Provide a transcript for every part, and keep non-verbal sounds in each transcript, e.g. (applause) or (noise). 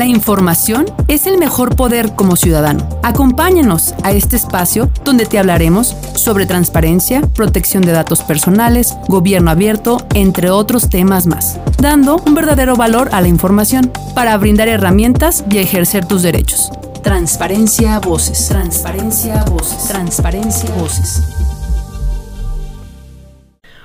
La información es el mejor poder como ciudadano. Acompáñanos a este espacio donde te hablaremos sobre transparencia, protección de datos personales, gobierno abierto, entre otros temas más, dando un verdadero valor a la información para brindar herramientas y ejercer tus derechos. Transparencia Voces. Transparencia Voces. Transparencia Voces.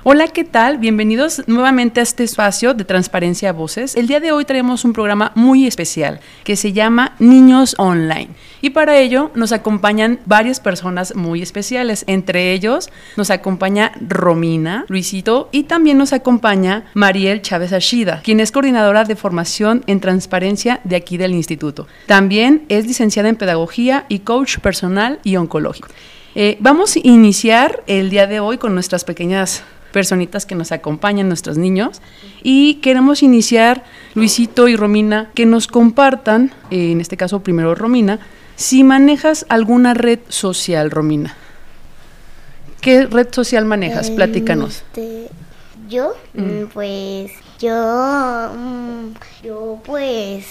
Hola, ¿qué tal? Bienvenidos nuevamente a este espacio de Transparencia Voces. El día de hoy traemos un programa muy especial que se llama Niños Online. Y para ello nos acompañan varias personas muy especiales. Entre ellos nos acompaña Romina, Luisito y también nos acompaña Mariel Chávez Ashida, quien es coordinadora de formación en transparencia de aquí del instituto. También es licenciada en pedagogía y coach personal y oncológico. Eh, vamos a iniciar el día de hoy con nuestras pequeñas personitas que nos acompañan, nuestros niños. Y queremos iniciar, Luisito y Romina, que nos compartan, eh, en este caso primero Romina, si manejas alguna red social, Romina. ¿Qué red social manejas? Platícanos. Este, yo, mm. pues yo, mm, yo pues,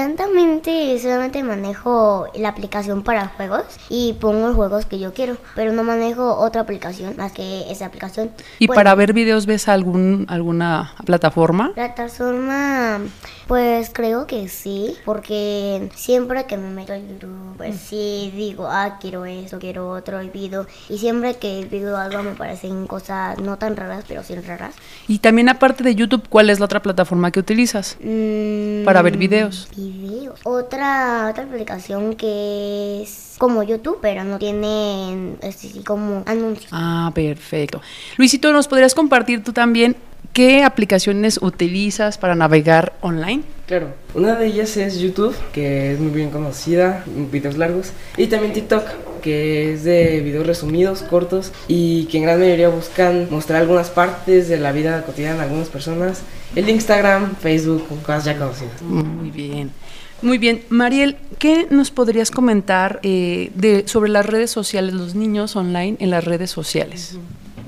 tantamente solamente manejo la aplicación para juegos y pongo los juegos que yo quiero, pero no manejo otra aplicación más que esa aplicación. ¿Y pues para ver videos ves algún alguna plataforma? Plataforma, pues creo que sí, porque siempre que me meto en YouTube, pues mm. sí digo, ah, quiero esto, quiero otro, y pido, y siempre que pido algo me parecen cosas no tan raras, pero sí raras. Y también aparte de YouTube, ¿cuál es la otra plataforma que utilizas mm, para ver videos? Videos. Otra, otra aplicación que es como YouTube, pero no tiene así como anuncios. Ah, perfecto. Luisito, ¿nos podrías compartir tú también qué aplicaciones utilizas para navegar online? Claro, una de ellas es YouTube, que es muy bien conocida, videos largos, y también TikTok, que es de videos resumidos, cortos, y que en gran mayoría buscan mostrar algunas partes de la vida cotidiana de algunas personas. El Instagram, Facebook, cosas ya conocidas. Muy bien. Muy bien, Mariel, ¿qué nos podrías comentar eh, de, sobre las redes sociales, los niños online en las redes sociales?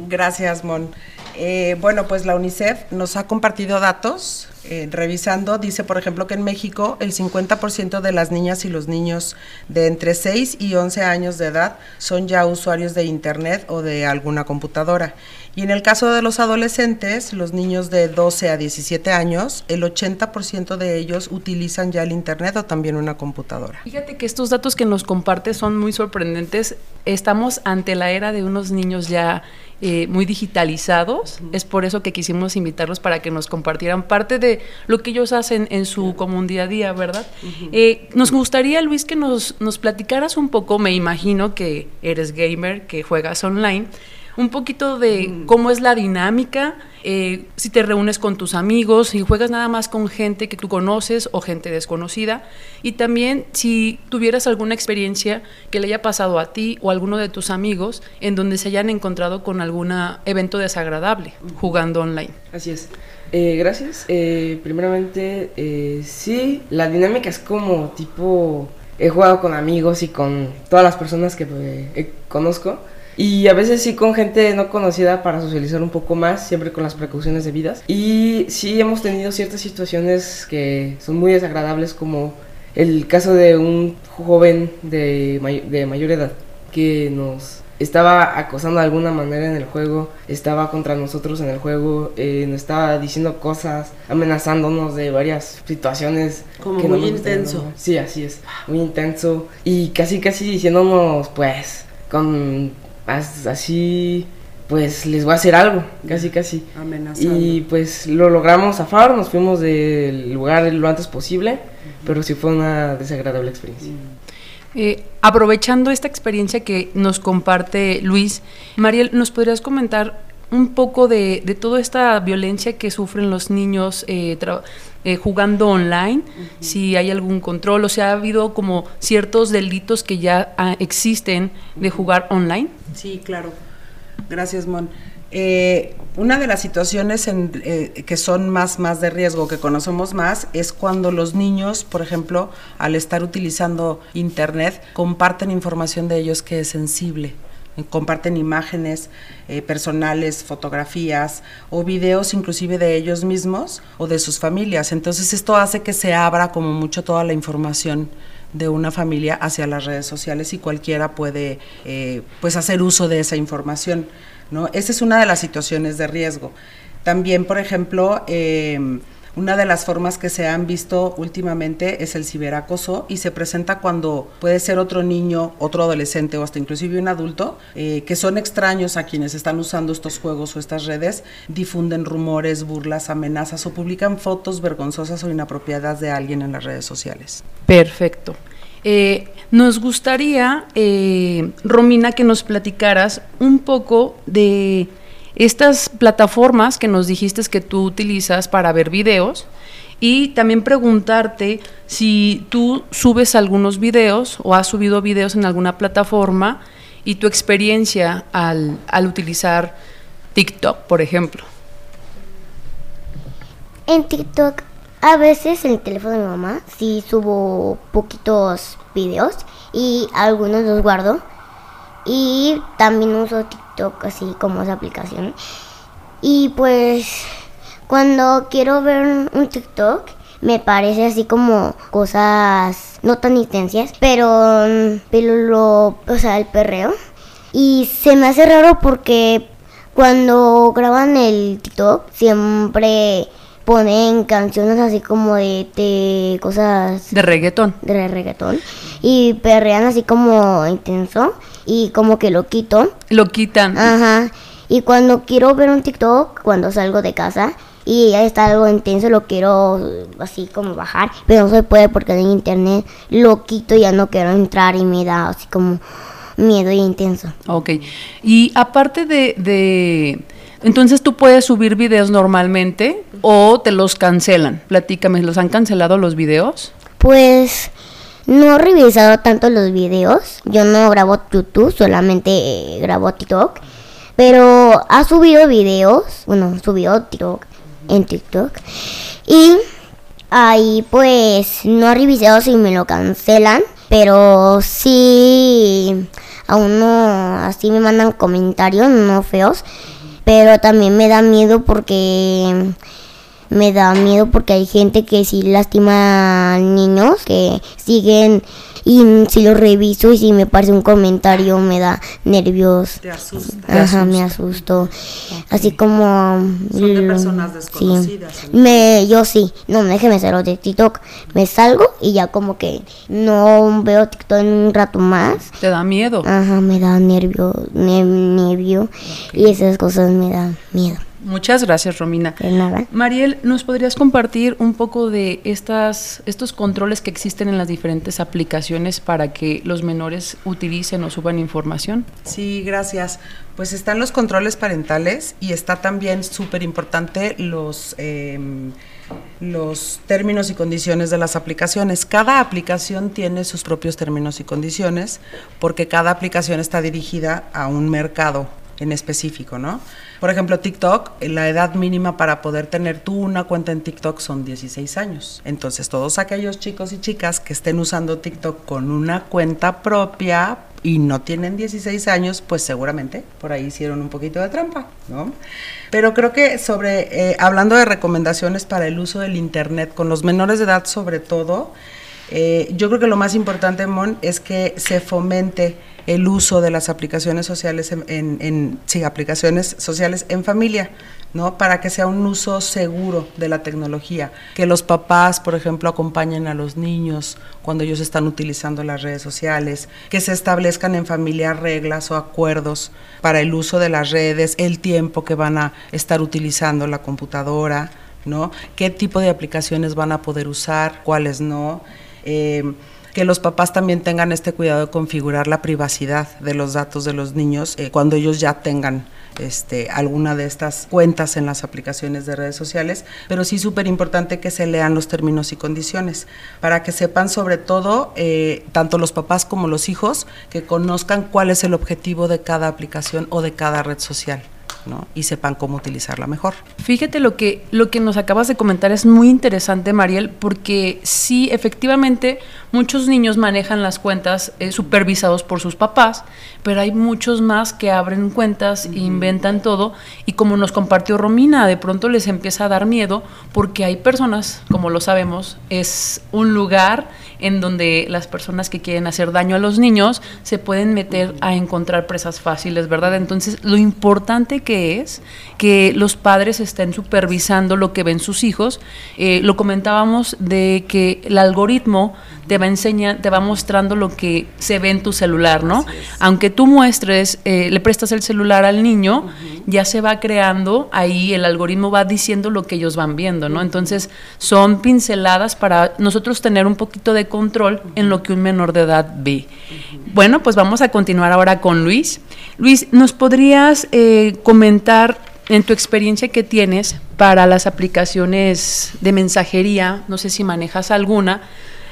Gracias, Mon. Eh, bueno, pues la UNICEF nos ha compartido datos eh, revisando, dice por ejemplo que en México el 50% de las niñas y los niños de entre 6 y 11 años de edad son ya usuarios de Internet o de alguna computadora. Y en el caso de los adolescentes, los niños de 12 a 17 años, el 80% de ellos utilizan ya el Internet o también una computadora. Fíjate que estos datos que nos compartes son muy sorprendentes. Estamos ante la era de unos niños ya eh, muy digitalizados. Es por eso que quisimos invitarlos para que nos compartieran parte de lo que ellos hacen en su común día a día, ¿verdad? Eh, nos gustaría, Luis, que nos, nos platicaras un poco, me imagino que eres gamer, que juegas online un poquito de cómo es la dinámica, eh, si te reúnes con tus amigos, si juegas nada más con gente que tú conoces o gente desconocida, y también si tuvieras alguna experiencia que le haya pasado a ti o a alguno de tus amigos en donde se hayan encontrado con algún evento desagradable jugando online. Así es. Eh, gracias. Eh, primeramente, sí, la dinámica es como tipo, he jugado con amigos y con todas las personas que conozco y a veces sí con gente no conocida para socializar un poco más, siempre con las precauciones debidas. Y sí hemos tenido ciertas situaciones que son muy desagradables, como el caso de un joven de, de mayor edad que nos estaba acosando de alguna manera en el juego, estaba contra nosotros en el juego, eh, nos estaba diciendo cosas, amenazándonos de varias situaciones. Como muy intenso. Sí, así es, muy intenso. Y casi, casi diciéndonos, pues, con así pues les voy a hacer algo, casi casi. Amenazando. Y pues lo logramos zafar, nos fuimos del lugar lo antes posible, pero sí fue una desagradable experiencia. Eh, aprovechando esta experiencia que nos comparte Luis, Mariel, ¿nos podrías comentar un poco de, de toda esta violencia que sufren los niños eh, eh, jugando online, si hay algún control, o sea, ha habido como ciertos delitos que ya ah, existen de jugar online. Sí, claro. Gracias, Mon. Eh, una de las situaciones en, que son más, más de riesgo, que conocemos más, es cuando los niños, por ejemplo, al estar utilizando Internet, comparten información de ellos que es sensible comparten imágenes eh, personales, fotografías o videos inclusive de ellos mismos o de sus familias. Entonces esto hace que se abra como mucho toda la información de una familia hacia las redes sociales y cualquiera puede eh, pues hacer uso de esa información. ¿No? Esa es una de las situaciones de riesgo. También, por ejemplo, eh, una de las formas que se han visto últimamente es el ciberacoso y se presenta cuando puede ser otro niño, otro adolescente o hasta inclusive un adulto eh, que son extraños a quienes están usando estos juegos o estas redes, difunden rumores, burlas, amenazas o publican fotos vergonzosas o inapropiadas de alguien en las redes sociales. Perfecto. Eh, nos gustaría, eh, Romina, que nos platicaras un poco de estas plataformas que nos dijiste que tú utilizas para ver videos y también preguntarte si tú subes algunos videos o has subido videos en alguna plataforma y tu experiencia al, al utilizar TikTok, por ejemplo. En TikTok, a veces en el teléfono de mi mamá, sí subo poquitos videos y algunos los guardo. Y también uso TikTok así como esa aplicación. Y pues cuando quiero ver un TikTok me parece así como cosas no tan intensas, pero, pero lo, o sea, el perreo. Y se me hace raro porque cuando graban el TikTok siempre ponen canciones así como de, de, cosas de reggaetón de reggaetón y perrean así como intenso y como que lo quito. Lo quitan. Ajá. Y cuando quiero ver un TikTok, cuando salgo de casa y ya está algo intenso, lo quiero así como bajar, pero no se puede porque en internet lo quito y ya no quiero entrar y me da así como miedo y intenso. Ok. Y aparte de, de entonces tú puedes subir videos normalmente o te los cancelan. Platícame, ¿los han cancelado los videos? Pues no he revisado tanto los videos. Yo no grabo YouTube, solamente eh, grabo TikTok. Pero ha subido videos. Bueno, subió TikTok en TikTok. Y ahí pues no he revisado si me lo cancelan. Pero sí, aún no, así me mandan comentarios no feos. Pero también me da miedo porque me da miedo porque hay gente que sí lastima a niños que siguen y si lo reviso y si me parece un comentario me da nervios. Te asusta. Ajá, me asusto. Así como... Son de personas desconocidas. Sí. Me, yo sí, no, déjeme hacerlo de TikTok. Me salgo y ya como que no veo TikTok en un rato más. ¿Te da miedo? Ajá, me da nervio, nervio y esas cosas me dan miedo. Muchas gracias, Romina. De nada. Mariel, ¿nos podrías compartir un poco de estas, estos controles que existen en las diferentes aplicaciones para que los menores utilicen o suban información? Sí, gracias. Pues están los controles parentales y está también súper importante los... Eh, los términos y condiciones de las aplicaciones. Cada aplicación tiene sus propios términos y condiciones porque cada aplicación está dirigida a un mercado en específico, ¿no? Por ejemplo, TikTok, la edad mínima para poder tener tú una cuenta en TikTok son 16 años. Entonces, todos aquellos chicos y chicas que estén usando TikTok con una cuenta propia y no tienen 16 años, pues seguramente por ahí hicieron un poquito de trampa, ¿no? Pero creo que sobre, eh, hablando de recomendaciones para el uso del Internet con los menores de edad sobre todo, eh, yo creo que lo más importante, Mon, es que se fomente el uso de las aplicaciones sociales en, sí, aplicaciones sociales en familia, ¿no? Para que sea un uso seguro de la tecnología, que los papás, por ejemplo, acompañen a los niños cuando ellos están utilizando las redes sociales, que se establezcan en familia reglas o acuerdos para el uso de las redes, el tiempo que van a estar utilizando la computadora, ¿no? ¿Qué tipo de aplicaciones van a poder usar, cuáles no? Eh, que los papás también tengan este cuidado de configurar la privacidad de los datos de los niños eh, cuando ellos ya tengan este, alguna de estas cuentas en las aplicaciones de redes sociales, pero sí súper importante que se lean los términos y condiciones para que sepan sobre todo, eh, tanto los papás como los hijos, que conozcan cuál es el objetivo de cada aplicación o de cada red social. ¿No? y sepan cómo utilizarla mejor. Fíjate lo que, lo que nos acabas de comentar es muy interesante, Mariel, porque sí, efectivamente, muchos niños manejan las cuentas eh, supervisados por sus papás, pero hay muchos más que abren cuentas e inventan todo y como nos compartió Romina, de pronto les empieza a dar miedo porque hay personas, como lo sabemos, es un lugar en donde las personas que quieren hacer daño a los niños se pueden meter a encontrar presas fáciles, ¿verdad? Entonces, lo importante que es que los padres estén supervisando lo que ven sus hijos. Eh, lo comentábamos de que el algoritmo te va enseñando, te va mostrando lo que se ve en tu celular, ¿no? Aunque tú muestres, eh, le prestas el celular al niño, ya se va creando ahí, el algoritmo va diciendo lo que ellos van viendo, ¿no? Entonces, son pinceladas para nosotros tener un poquito de control en lo que un menor de edad ve. Bueno, pues vamos a continuar ahora con Luis. Luis, ¿nos podrías eh, comentar en tu experiencia que tienes para las aplicaciones de mensajería, no sé si manejas alguna,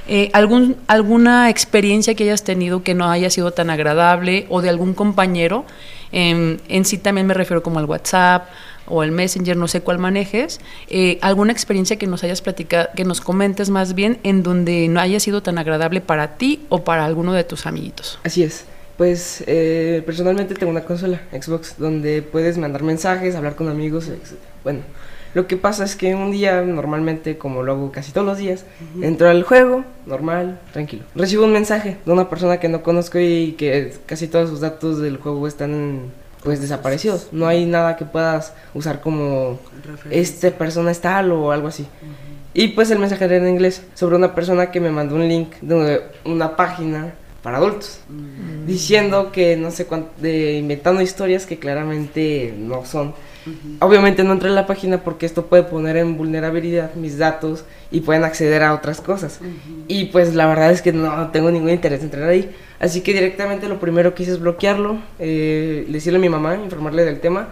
eh, algún, alguna experiencia que hayas tenido que no haya sido tan agradable o de algún compañero, en sí también me refiero como al WhatsApp o el Messenger, no sé cuál manejes, eh, alguna experiencia que nos hayas platicado, que nos comentes más bien en donde no haya sido tan agradable para ti o para alguno de tus amiguitos. Así es. Pues eh, personalmente tengo una consola Xbox donde puedes mandar mensajes, hablar con amigos, etc. Bueno, lo que pasa es que un día, normalmente, como lo hago casi todos los días, entro al juego, normal, tranquilo. Recibo un mensaje de una persona que no conozco y que casi todos sus datos del juego están pues desaparecidos. No hay nada que puedas usar como este persona es tal o algo así. Y pues el mensaje era en inglés sobre una persona que me mandó un link de una página para adultos, mm. diciendo que no sé cuánto, de inventando historias que claramente no son. Obviamente no entré en la página porque esto puede poner en vulnerabilidad mis datos y pueden acceder a otras cosas. Y pues la verdad es que no tengo ningún interés en entrar ahí. Así que directamente lo primero que hice es bloquearlo, eh, decirle a mi mamá, informarle del tema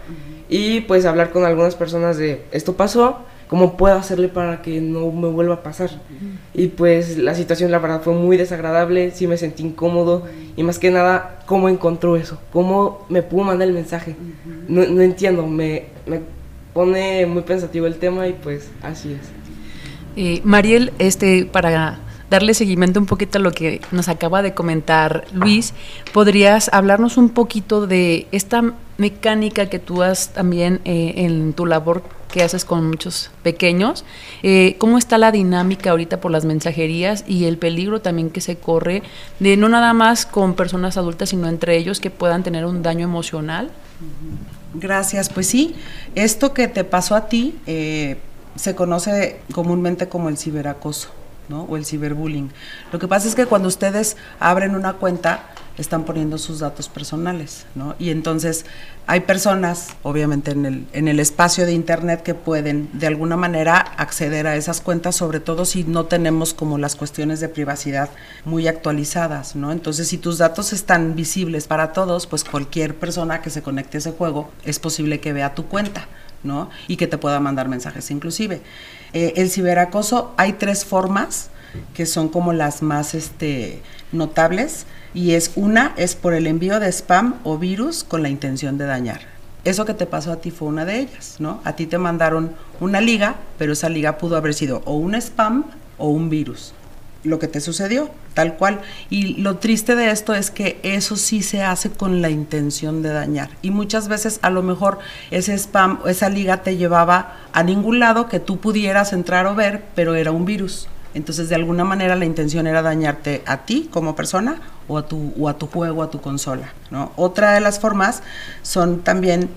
y pues hablar con algunas personas de esto pasó, cómo puedo hacerle para que no me vuelva a pasar. Y pues la situación la verdad fue muy desagradable, sí me sentí incómodo y más que nada, ¿cómo encontró eso? ¿Cómo me pudo mandar el mensaje? no, no, entiendo, me, me, pone muy pensativo el tema y pues así es. Eh, Mariel, este, para darle seguimiento un poquito a lo que nos acaba de comentar Luis, ¿podrías hablarnos un poquito de esta mecánica que tú has también eh, en tu labor haces con muchos pequeños? Eh, ¿Cómo está la dinámica ahorita por las mensajerías y el peligro también que se corre de no nada más con personas adultas, sino entre ellos que puedan tener un daño emocional? Gracias, pues sí, esto que te pasó a ti eh, se conoce comúnmente como el ciberacoso. O el ciberbullying. Lo que pasa es que cuando ustedes abren una cuenta, están poniendo sus datos personales, ¿no? Y entonces hay personas, obviamente en el, en el espacio de Internet, que pueden de alguna manera acceder a esas cuentas, sobre todo si no tenemos como las cuestiones de privacidad muy actualizadas, ¿no? Entonces, si tus datos están visibles para todos, pues cualquier persona que se conecte a ese juego es posible que vea tu cuenta. ¿no? Y que te pueda mandar mensajes inclusive. Eh, el ciberacoso hay tres formas que son como las más este, notables y es una es por el envío de spam o virus con la intención de dañar. Eso que te pasó a ti fue una de ellas, ¿no? A ti te mandaron una liga, pero esa liga pudo haber sido o un spam o un virus lo que te sucedió, tal cual. Y lo triste de esto es que eso sí se hace con la intención de dañar. Y muchas veces a lo mejor ese spam, esa liga te llevaba a ningún lado que tú pudieras entrar o ver, pero era un virus. Entonces de alguna manera la intención era dañarte a ti como persona o a tu, o a tu juego, a tu consola. Otra de las formas son también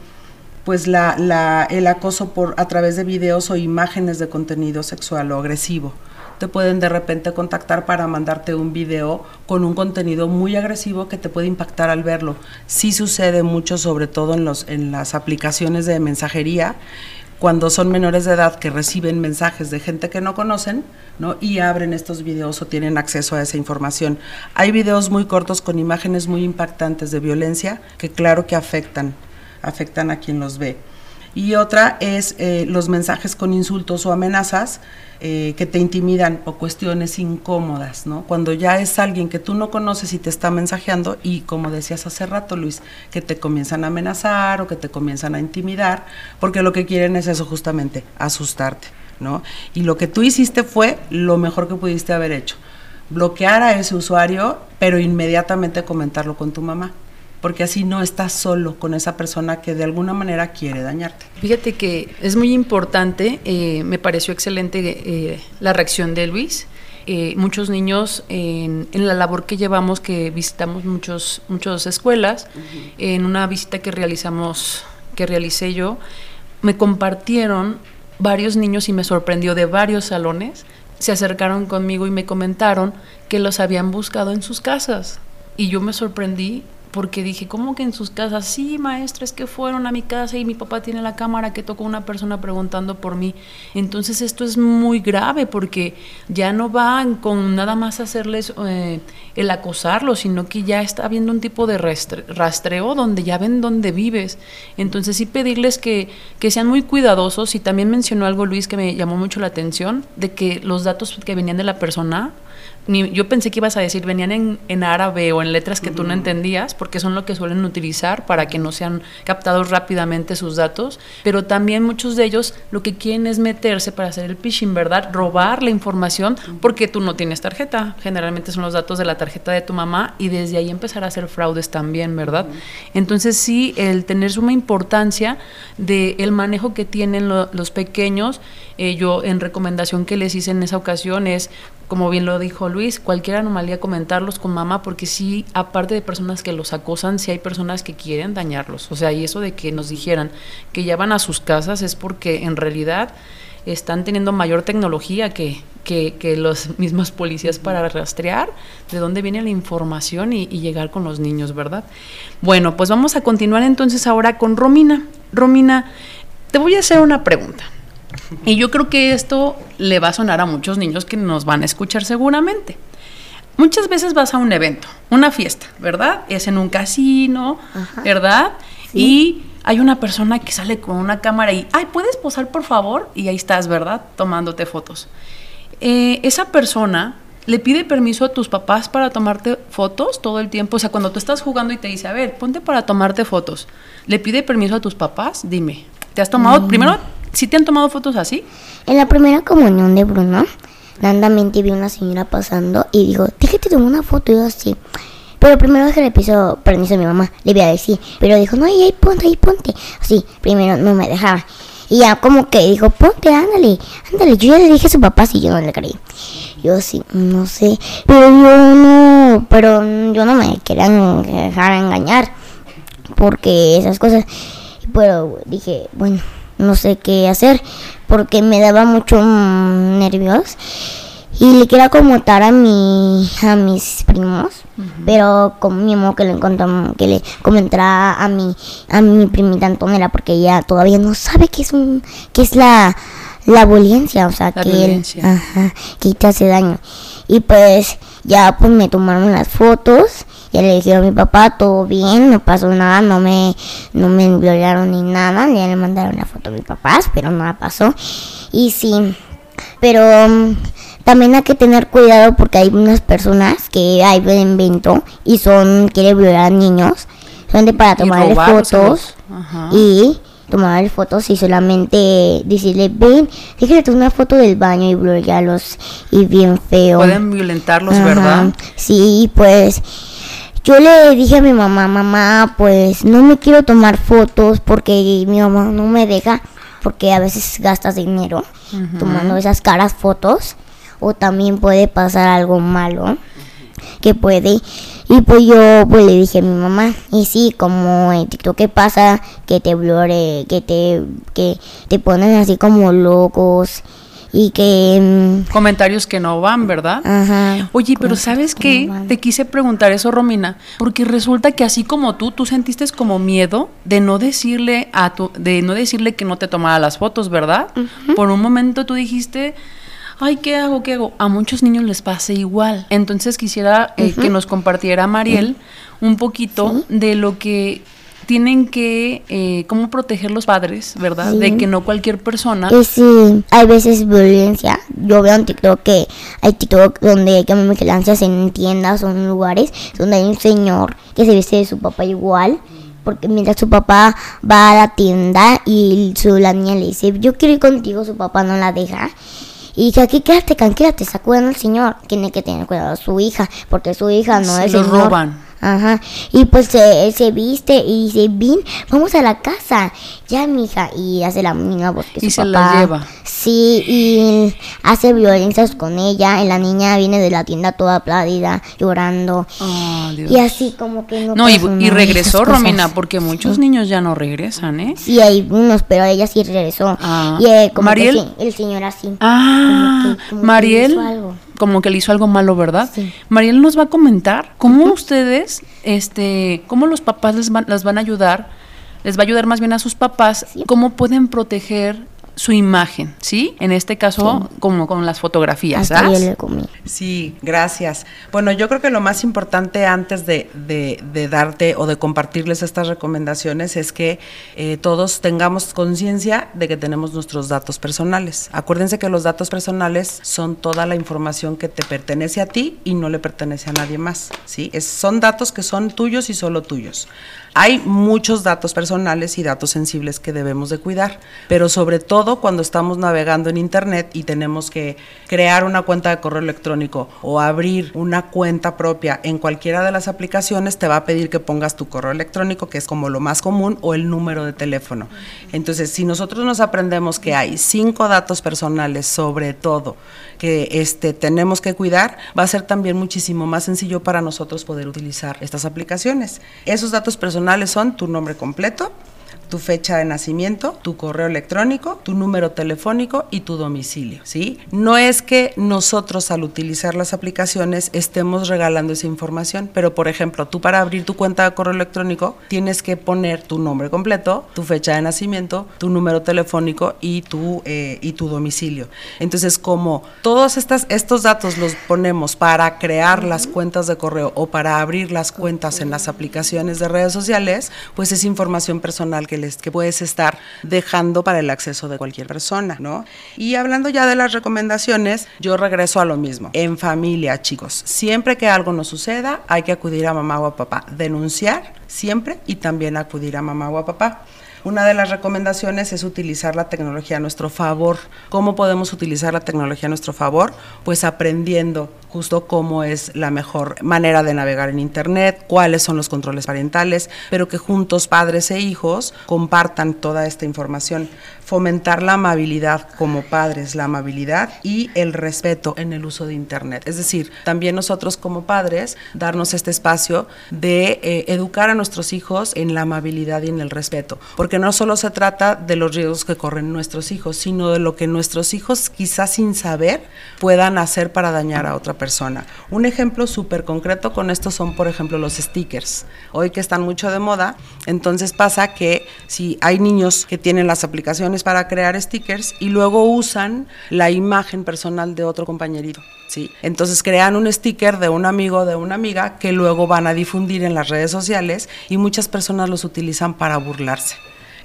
pues el acoso por a través de videos o imágenes de contenido sexual o agresivo te pueden de repente contactar para mandarte un video con un contenido muy agresivo que te puede impactar al verlo. Sí sucede mucho, sobre todo en las aplicaciones de mensajería, cuando son menores de edad que reciben mensajes de gente que no conocen, ¿no? Y abren estos videos o tienen acceso a esa información. Hay videos muy cortos con imágenes muy impactantes de violencia que claro que afectan, afectan a quien los ve. Y otra es eh, los mensajes con insultos o amenazas eh, que te intimidan o cuestiones incómodas, ¿no? Cuando ya es alguien que tú no conoces y te está mensajeando y como decías hace rato, Luis, que te comienzan a amenazar o que te comienzan a intimidar, porque lo que quieren es eso justamente, asustarte, ¿no? Y lo que tú hiciste fue lo mejor que pudiste haber hecho, bloquear a ese usuario, pero inmediatamente comentarlo con tu mamá porque así no estás solo con esa persona que de alguna manera quiere dañarte. Fíjate que es muy importante, eh, me pareció excelente eh, la reacción de Luis. Eh, muchos niños en, la labor que llevamos, que visitamos muchos, muchas escuelas, en una visita que realizamos, que realicé yo, me compartieron varios niños y me sorprendió de varios salones, se acercaron conmigo y me comentaron que los habían buscado en sus casas. Y yo me sorprendí porque dije, ¿cómo que en sus casas? Sí, maestras que fueron a mi casa y mi papá tiene la cámara que tocó una persona preguntando por mí. Entonces esto es muy grave porque ya no van con nada más hacerles eh, el acosarlo, sino que ya está habiendo un tipo de rastreo donde ya ven dónde vives. Entonces sí pedirles que, que sean muy cuidadosos y también mencionó algo Luis que me llamó mucho la atención, de que los datos que venían de la persona yo pensé que ibas a decir, venían en, en árabe o en letras que tú no entendías, porque son lo que suelen utilizar para que no sean captados rápidamente sus datos, pero también muchos de ellos lo que quieren es meterse para hacer el phishing, ¿verdad? Robar la información porque tú no tienes tarjeta, generalmente son los datos de la tarjeta de tu mamá y desde ahí empezar a hacer fraudes también, ¿verdad? Entonces sí, el tener suma importancia del el manejo que tienen los pequeños, eh, yo en recomendación que les hice en esa ocasión es como bien lo dijo Luis, cualquier anomalía comentarlos con mamá, porque sí, aparte de personas que los acosan, sí hay personas que quieren dañarlos. O sea, y eso de que nos dijeran que ya van a sus casas es porque en realidad están teniendo mayor tecnología que, que, los (laughs) mismos policías para rastrear de dónde viene la información y, y, llegar con los niños, ¿verdad? Bueno, pues vamos a continuar entonces ahora con Romina. Romina, te voy a hacer una pregunta. Y yo creo que esto le va a sonar a muchos niños que nos van a escuchar seguramente. Muchas veces vas a un evento, una fiesta, ¿verdad? Es en un casino, ¿verdad? Y hay una persona que sale con una cámara y, ay, ¿puedes posar por favor? Y ahí estás, ¿verdad? Tomándote fotos. Eh, esa persona le pide permiso a tus papás para tomarte fotos todo el tiempo. O sea, cuando tú estás jugando y te dice, a ver, ponte para tomarte fotos, ¿le pide permiso a tus papás? Dime, ¿te has tomado? Mm. Primero, ¿Sí te han tomado fotos así? En la primera comunión de Bruno, landamente vi una señora pasando y dijo, déjate tomar una foto. Y yo así. Pero primero que le piso permiso a mi mamá, le voy a decir. Pero dijo, no, ahí, ahí ponte, ahí ponte. Así, primero no me dejaba. Y ya como que dijo, ponte, ándale, ándale. Yo ya le dije a su papá si yo no le creí. Yo sí, no sé. Pero yo no, pero yo no me querían dejar engañar. Porque esas cosas. Pero dije, bueno, no sé qué hacer porque me daba mucho nervios. Y le quería comentar a mi a mis primos pero con mi amor que le que le comentara a mi a mi primita Antonella porque ella todavía no sabe qué es un qué es la la violencia o sea que que te hace daño. Y pues ya pues me tomaron las fotos ya le dijeron a mi papá, todo bien, no pasó nada, no me, no me violaron ni nada. Ya le mandaron la foto a mis papás, pero nada pasó. Y sí, pero mm, también hay que tener cuidado porque hay unas personas que hay de invento y son, quieren violar a niños, son de para tomar fotos y tomar fotos y solamente decirle, ven, déjale una foto del baño y bloquearlos y bien feo. Pueden violentarlos, ¿verdad? Sí, pues yo le dije a mi mamá, mamá, pues no me quiero tomar fotos porque mi mamá no me deja, porque a veces gastas dinero tomando esas caras fotos, o también puede pasar algo malo que puede. Y pues yo pues le dije a mi mamá, y sí, como en TikTok que pasa, que te blore, que te, que te ponen así como locos y que... Mm, Comentarios que no van, ¿verdad? Ajá. Oye, pero ¿sabes qué? Te quise preguntar eso, Romina, porque resulta que así como tú, tú sentiste como miedo de no decirle a tu, de no decirle que no te tomara las fotos, ¿verdad? Por un momento tú dijiste, ay, ¿qué hago? ¿Qué hago? A muchos niños les pasa igual. Entonces quisiera eh, que nos compartiera Mariel un poquito de lo que tienen que, eh, cómo proteger los padres, ¿verdad? De que no cualquier persona... Y sí, hay veces violencia. Yo veo en TikTok que hay TikTok donde hay vigilancias en tiendas o en lugares donde hay un señor que se viste de su papá igual porque mientras su papá va a la tienda y su, la niña le dice, yo quiero ir contigo, su papá no la deja. Y dice, aquí quédate tranquila, te está cuidando el señor. Tiene que tener cuidado a su hija, porque su hija no es lo roban. Ajá. Y pues se, se viste y dice, Vin, vamos a la casa. Ya, mija. Y hace la misma voz que y su se la lleva. Sí, y hace violencias con ella. Y la niña viene de la tienda toda aplaudida, llorando. Oh, y así como que no. No, y, y, regresó, Romina, porque muchos niños ya no regresan, ¿eh? Sí, hay unos, pero ella sí regresó. Ah. Y eh, como ¿Mariel? Que, el señor así. Ah, como que, como Mariel. Que hizo algo como que le hizo algo malo, ¿verdad? Sí. Mariel nos va a comentar cómo ustedes, este, cómo los papás les van, las van a ayudar, les va a ayudar más bien a sus papás, Sí. cómo pueden proteger su imagen, ¿sí? En este caso, como con las fotografías, Hasta yo ¿sabes? le comí. Sí, gracias. Bueno, yo creo que lo más importante antes de, de- de darte o de compartirles estas recomendaciones es que eh, todos tengamos conciencia de que tenemos nuestros datos personales. Acuérdense que los datos personales son toda la información que te pertenece a ti y no le pertenece a nadie más. ¿sí? Es- son datos que son tuyos y solo tuyos. Hay muchos datos personales y datos sensibles que debemos de cuidar, pero sobre todo cuando estamos navegando en Internet y tenemos que crear una cuenta de correo electrónico o abrir una cuenta propia en cualquiera de las aplicaciones, te va a pedir que pongas tu correo electrónico, que es como lo más común, o el número de teléfono. Entonces, si nosotros nos aprendemos que hay cinco datos personales, sobre todo, que este, tenemos que cuidar, va a ser también muchísimo más sencillo para nosotros poder utilizar estas aplicaciones. Esos datos personales son tu nombre completo, tu fecha de nacimiento, tu correo electrónico, tu número telefónico y tu domicilio, ¿sí? No es que nosotros al utilizar las aplicaciones estemos regalando esa información, pero por ejemplo, tú para abrir tu cuenta de correo electrónico tienes que poner tu nombre completo, tu fecha de nacimiento, tu número telefónico y tu, eh, y tu domicilio. Entonces, como todos estas, estos datos los ponemos para crear las cuentas de correo o para abrir las cuentas en las aplicaciones de redes sociales, pues es información personal que que puedes estar dejando para el acceso de cualquier persona, ¿no? Y hablando ya de las recomendaciones, yo regreso a lo mismo. En familia, chicos, siempre que algo nos suceda, hay que acudir a mamá o a papá, denunciar siempre y también acudir a mamá o a papá. Una de las recomendaciones es utilizar la tecnología a nuestro favor. ¿Cómo podemos utilizar la tecnología a nuestro favor? Pues aprendiendo justo cómo es la mejor manera de navegar en Internet, cuáles son los controles parentales, pero que juntos padres e hijos compartan toda esta información. Fomentar la amabilidad como padres, la amabilidad y el respeto en el uso de Internet. Es decir, también nosotros como padres darnos este espacio de eh, educar a nuestros hijos en la amabilidad y en el respeto. Porque no solo se trata de los riesgos que corren nuestros hijos, sino de lo que nuestros hijos quizás sin saber puedan hacer para dañar a otra persona. Un ejemplo súper concreto con esto son, por ejemplo, los stickers. Hoy que están mucho de moda, entonces pasa que si hay niños que tienen las aplicaciones para crear stickers y luego usan la imagen personal de otro compañerito. ¿sí? Entonces crean un sticker de un amigo de una amiga que luego van a difundir en las redes sociales y muchas personas los utilizan para burlarse.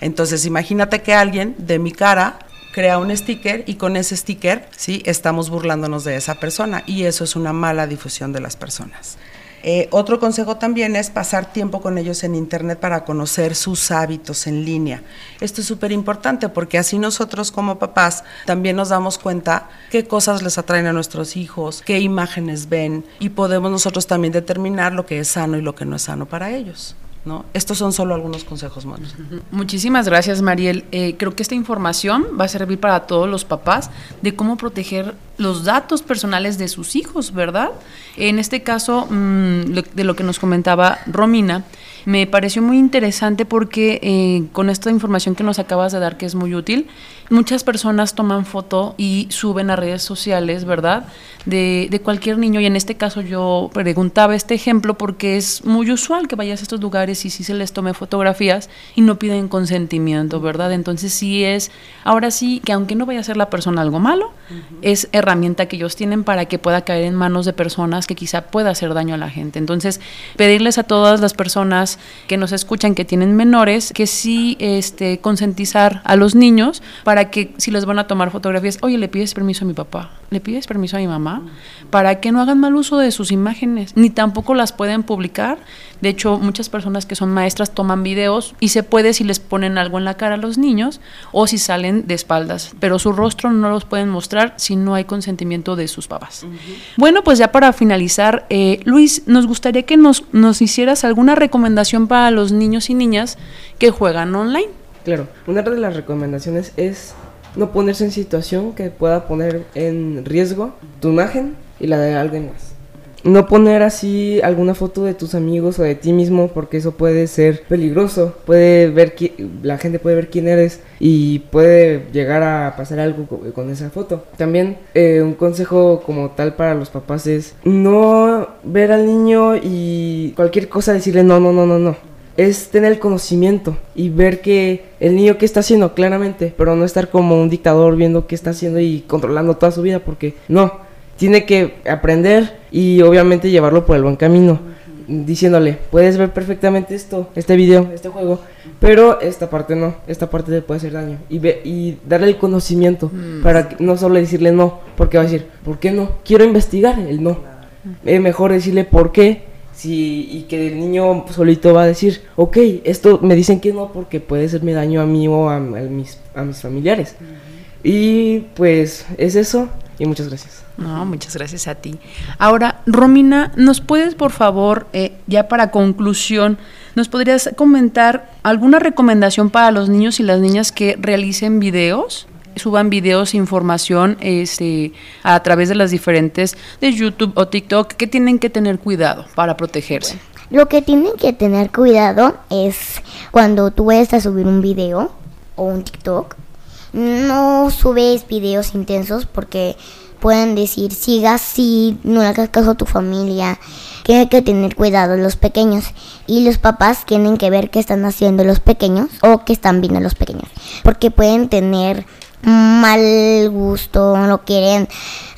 Entonces imagínate que alguien de mi cara crea un sticker y con ese sticker, sí, estamos burlándonos de esa persona y eso es una mala difusión de las personas. Eh, otro consejo también es pasar tiempo con ellos en Internet para conocer sus hábitos en línea. Esto es súper importante porque así nosotros como papás también nos damos cuenta qué cosas les atraen a nuestros hijos, qué imágenes ven y podemos nosotros también determinar lo que es sano y lo que no es sano para ellos. ¿No? Estos son solo algunos consejos, Manu. Muchísimas gracias, Mariel. Eh, creo que esta información va a servir para todos los papás de cómo proteger los datos personales de sus hijos, ¿verdad? En este caso, mmm, de lo que nos comentaba Romina, me pareció muy interesante porque eh, con esta información que nos acabas de dar, que es muy útil, muchas personas toman foto y suben a redes sociales, ¿verdad? De, cualquier niño. Y en este caso yo preguntaba este ejemplo porque es muy usual que vayas a estos lugares y sí se les tome fotografías y no piden consentimiento, ¿verdad? Entonces sí es, ahora sí, que aunque no vaya a ser la persona algo malo, uh -huh. es herramienta que ellos tienen para que pueda caer en manos de personas que quizá pueda hacer daño a la gente. Entonces, pedirles a todas las personas que nos escuchan que tienen menores que sí este, concientizar a los niños para que si les van a tomar fotografías, oye, le pides permiso a mi papá, le pides permiso a mi mamá, para que no hagan mal uso de sus imágenes, ni tampoco las pueden publicar. De hecho, muchas personas que son maestras toman videos y se puede si les ponen algo en la cara a los niños o si salen de espaldas, pero su rostro no los pueden mostrar si no hay consentimiento de sus papás. Bueno, pues ya para finalizar, eh, Luis, nos gustaría que nos, nos hicieras alguna recomendación para los niños y niñas que juegan online. Claro, una de las recomendaciones es no ponerse en situación que pueda poner en riesgo tu imagen y la de alguien más. No poner así alguna foto de tus amigos o de ti mismo porque eso puede ser peligroso. Puede ver la gente puede ver quién eres y puede llegar a pasar algo con esa foto. También eh, un consejo como tal para los papás es no ver al niño y cualquier cosa decirle no, no, no, no, no es tener el conocimiento y ver que el niño qué está haciendo claramente, pero no estar como un dictador viendo qué está haciendo y controlando toda su vida, porque no, tiene que aprender y obviamente llevarlo por el buen camino, diciéndole, puedes ver perfectamente esto, este video, este juego, pero esta parte no, esta parte le puede hacer daño y, ve, y darle el conocimiento mm. para no solo decirle no, porque va a decir, ¿por qué no? Quiero investigar el no. Es mejor decirle por qué Sí, y que el niño solito va a decir, ok, esto me dicen que no porque puede hacerme daño a mí o a, mis, a mis familiares. Y pues es eso y muchas gracias. No, muchas gracias a ti. Ahora, Romina, ¿nos puedes por favor, eh, ya para conclusión, nos podrías comentar alguna recomendación para los niños y las niñas que realicen videos? suban videos, información este, a través de las diferentes de YouTube o TikTok que tienen que tener cuidado para protegerse. Lo que tienen que tener cuidado es cuando tú vayas a subir un video o un TikTok, no subes videos intensos porque pueden decir siga así, no le hagas caso a tu familia, que hay que tener cuidado los pequeños y los papás tienen que ver qué están haciendo los pequeños o qué están viendo los pequeños, porque pueden tener mal gusto, no quieren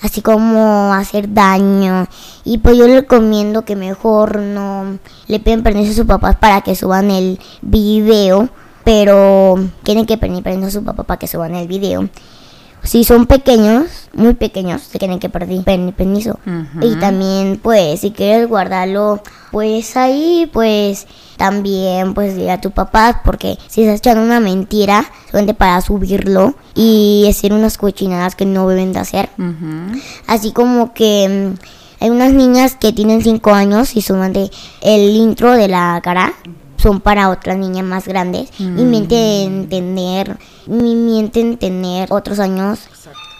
así como hacer daño. Y pues yo le recomiendo que mejor no le piden permiso a sus papás para que suban el video, pero tienen que pedir permiso a su papá para que suban el video. Si son pequeños, muy pequeños, se tienen que pedir permiso. Y también, pues, si quieres guardarlo, pues ahí, pues, también, pues, a tu papá, porque si estás echando una mentira, solamente para subirlo y hacer unas cochinadas que no deben de hacer. Así como que mm, hay unas niñas que tienen 5 años y suman de el intro de la cara son para otras niñas más grandes y miente entender, miente tener otros años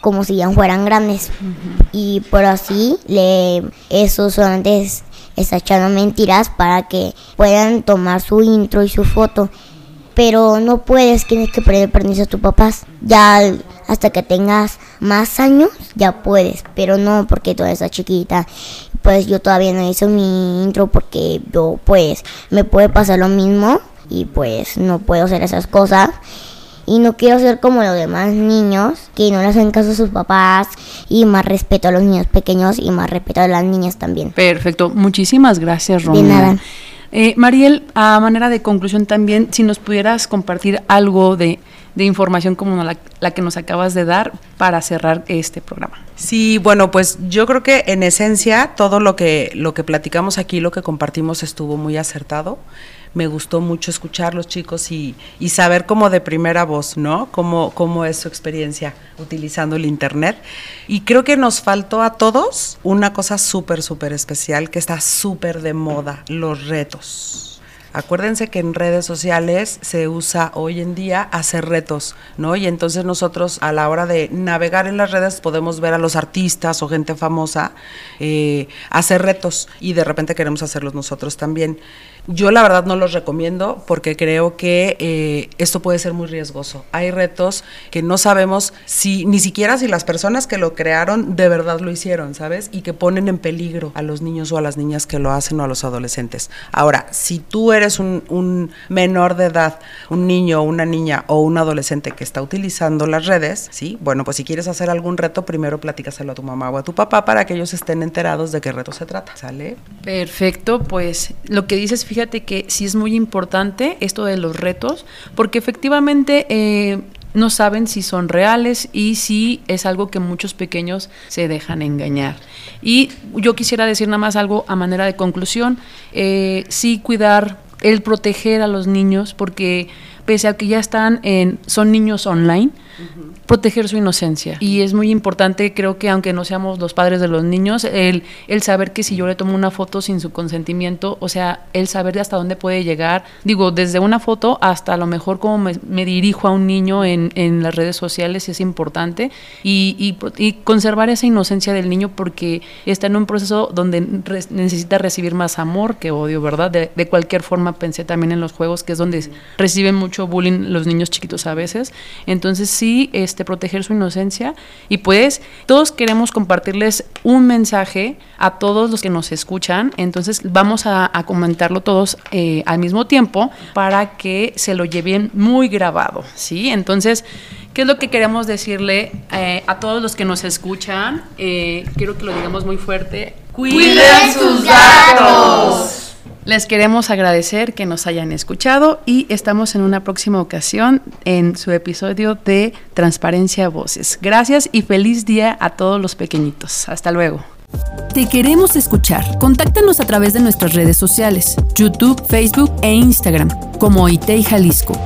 como si ya fueran grandes. Y por así, le, eso solamente es, está echando mentiras para que puedan tomar su intro y su foto. Pero no puedes, tienes que pedir permiso a tus papás. Ya hasta que tengas más años, ya puedes. Pero no porque tú estás chiquita pues yo todavía no hice mi intro porque yo pues me puede pasar lo mismo y pues no puedo hacer esas cosas. Y no quiero ser como los demás niños que no le hacen caso a sus papás y más respeto a los niños pequeños y más respeto a las niñas también. Perfecto, muchísimas gracias Romina. De nada. Eh, Mariel, a manera de conclusión también, si nos pudieras compartir algo de de información como la, que nos acabas de dar para cerrar este programa. Sí, bueno, pues yo creo que en esencia todo lo que, lo que platicamos aquí, lo que compartimos estuvo muy acertado. Me gustó mucho escuchar los chicos y, y saber como de primera voz, ¿no? Cómo, cómo es su experiencia utilizando el Internet. Y creo que nos faltó a todos una cosa súper, súper especial que está súper de moda, los retos Acuérdense que en redes sociales se usa hoy en día hacer retos, ¿no? Y entonces nosotros a la hora de navegar en las redes podemos ver a los artistas o gente famosa eh, hacer retos y de repente queremos hacerlos nosotros también. Yo la verdad no los recomiendo porque creo que eh, esto puede ser muy riesgoso. Hay retos que no sabemos si ni siquiera si las personas que lo crearon de verdad lo hicieron, ¿sabes? Y que ponen en peligro a los niños o a las niñas que lo hacen o a los adolescentes. Ahora, si tú eres un, menor de edad, un niño, una niña o un adolescente que está utilizando las redes, ¿sí? Bueno, pues si quieres hacer algún reto, primero platícaselo a tu mamá o a tu papá para que ellos estén enterados de qué reto se trata, ¿sale? Perfecto, pues lo que dices, fíjate que sí es muy importante esto de los retos, porque efectivamente eh, no saben si son reales y si es algo que muchos pequeños se dejan engañar. Y yo quisiera decir nada más algo a manera de conclusión, eh, sí cuidar, el proteger a los niños, porque pese a que ya están en, son niños online, proteger su inocencia. Y es muy importante, creo que aunque no seamos los padres de los niños, el, el saber que si yo le tomo una foto sin su consentimiento, o sea, el saber hasta dónde puede llegar, digo, desde una foto hasta a lo mejor cómo me, me dirijo a un niño en, en, las redes sociales es importante y, y, y, conservar esa inocencia del niño porque está en un proceso donde re, necesita recibir más amor que odio, ¿verdad? De, de, cualquier forma pensé también en los juegos, que es donde reciben mucho bullying los niños chiquitos a veces. Entonces sí, este, proteger su inocencia y pues todos queremos compartirles un mensaje a todos los que nos escuchan, entonces vamos a, a comentarlo todos eh, al mismo tiempo para que se lo lleven muy grabado, ¿sí? Entonces, ¿qué es lo que queremos decirle eh, a todos los que nos escuchan? Eh, quiero que lo digamos muy fuerte. ¡Cuiden sus datos! Les queremos agradecer que nos hayan escuchado y estamos en una próxima ocasión en su episodio de Transparencia Voces. Gracias y feliz día a todos los pequeñitos. Hasta luego. Te queremos escuchar. Contáctanos a través de nuestras redes sociales, YouTube, Facebook e Instagram, como ITEI Jalisco.